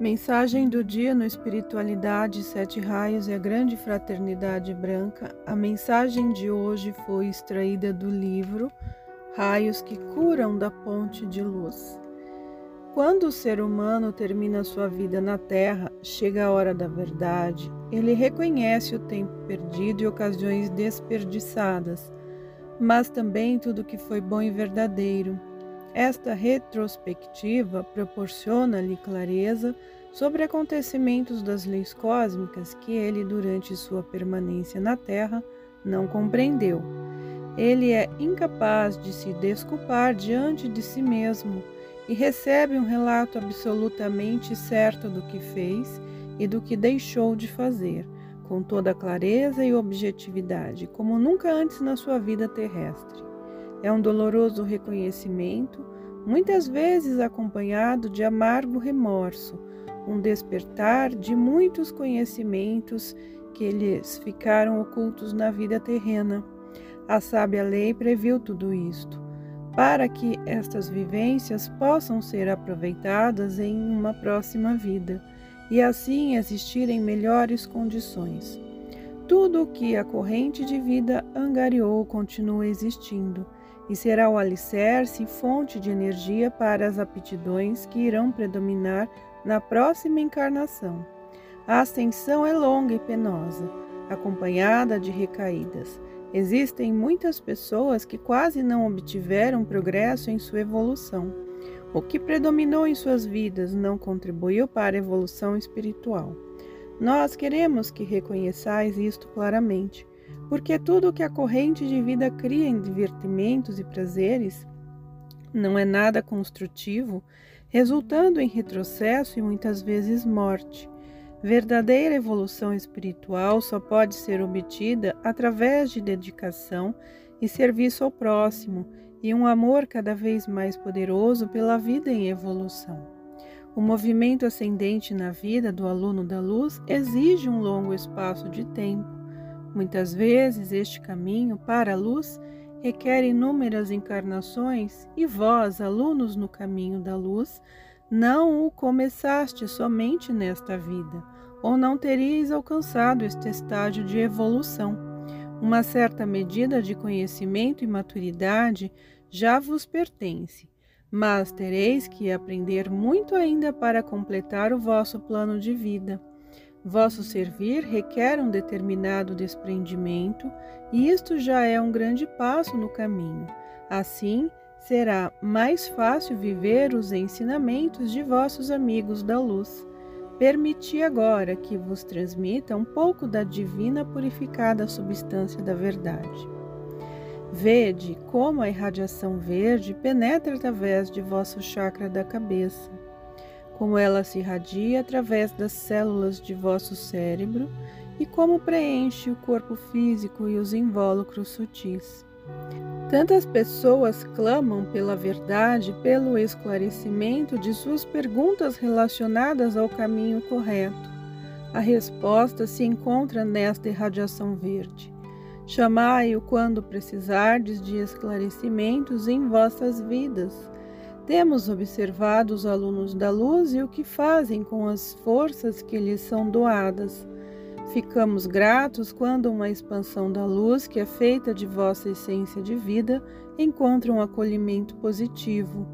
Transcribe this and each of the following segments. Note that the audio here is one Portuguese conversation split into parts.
Mensagem do dia no Espiritualidade, Sete Raios e a Grande Fraternidade Branca. A mensagem de hoje foi extraída do livro Raios que Curam da Ponte de Luz. Quando o ser humano termina sua vida na Terra, chega a hora da verdade, ele reconhece o tempo perdido e ocasiões desperdiçadas, mas também tudo que foi bom e verdadeiro esta retrospectiva proporciona-lhe clareza sobre acontecimentos das leis cósmicas que ele, durante sua permanência na Terra, não compreendeu. Ele é incapaz de se desculpar diante de si mesmo e recebe um relato absolutamente certo do que fez e do que deixou de fazer, com toda clareza e objetividade, como nunca antes na sua vida terrestre. É um doloroso reconhecimento, muitas vezes acompanhado de amargo remorso, um despertar de muitos conhecimentos que lhes ficaram ocultos na vida terrena. A sábia lei previu tudo isto, para que estas vivências possam ser aproveitadas em uma próxima vida e assim existir em melhores condições. Tudo o que a corrente de vida angariou continua existindo e será o alicerce e fonte de energia para as aptidões que irão predominar na próxima encarnação. A ascensão é longa e penosa, acompanhada de recaídas. Existem muitas pessoas que quase não obtiveram progresso em sua evolução. O que predominou em suas vidas não contribuiu para a evolução espiritual. Nós queremos que reconheçais isto claramente porque tudo o que a corrente de vida cria em divertimentos e prazeres não é nada construtivo, resultando em retrocesso e muitas vezes morte. Verdadeira evolução espiritual só pode ser obtida através de dedicação e serviço ao próximo e um amor cada vez mais poderoso pela vida em evolução. O movimento ascendente na vida do aluno da luz exige um longo espaço de tempo Muitas vezes este caminho para a luz requer inúmeras encarnações e vós, alunos no caminho da luz, não o começaste somente nesta vida, ou não teríeis alcançado este estágio de evolução. Uma certa medida de conhecimento e maturidade já vos pertence, mas tereis que aprender muito ainda para completar o vosso plano de vida. Vosso servir requer um determinado desprendimento, e isto já é um grande passo no caminho. Assim, será mais fácil viver os ensinamentos de vossos amigos da luz. Permiti agora que vos transmita um pouco da divina purificada substância da verdade. Vede como a irradiação verde penetra através de vosso chakra da cabeça como ela se irradia através das células de vosso cérebro e como preenche o corpo físico e os invólucros sutis. Tantas pessoas clamam pela verdade, pelo esclarecimento de suas perguntas relacionadas ao caminho correto. A resposta se encontra nesta irradiação verde. Chamai-o quando precisardes de esclarecimentos em vossas vidas temos observado os alunos da luz e o que fazem com as forças que lhes são doadas. Ficamos gratos quando uma expansão da luz, que é feita de vossa essência de vida, encontra um acolhimento positivo.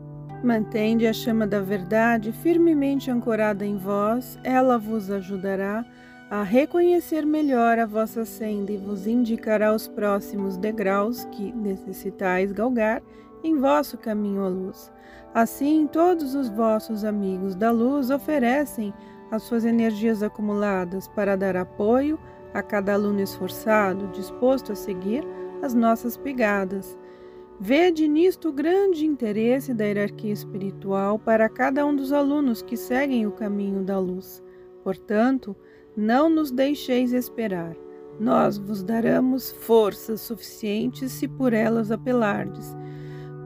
Mantende a chama da verdade firmemente ancorada em vós, ela vos ajudará a reconhecer melhor a vossa senda e vos indicará os próximos degraus que necessitais galgar em vosso caminho à luz. Assim, todos os vossos amigos da luz oferecem as suas energias acumuladas para dar apoio a cada aluno esforçado, disposto a seguir as nossas pegadas. Vede nisto o grande interesse da hierarquia espiritual para cada um dos alunos que seguem o caminho da luz. Portanto, não nos deixeis esperar. Nós vos daremos forças suficientes se por elas apelardes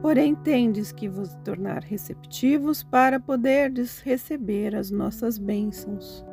Porém, tendes que vos tornar receptivos para poderdes receber as nossas bênçãos.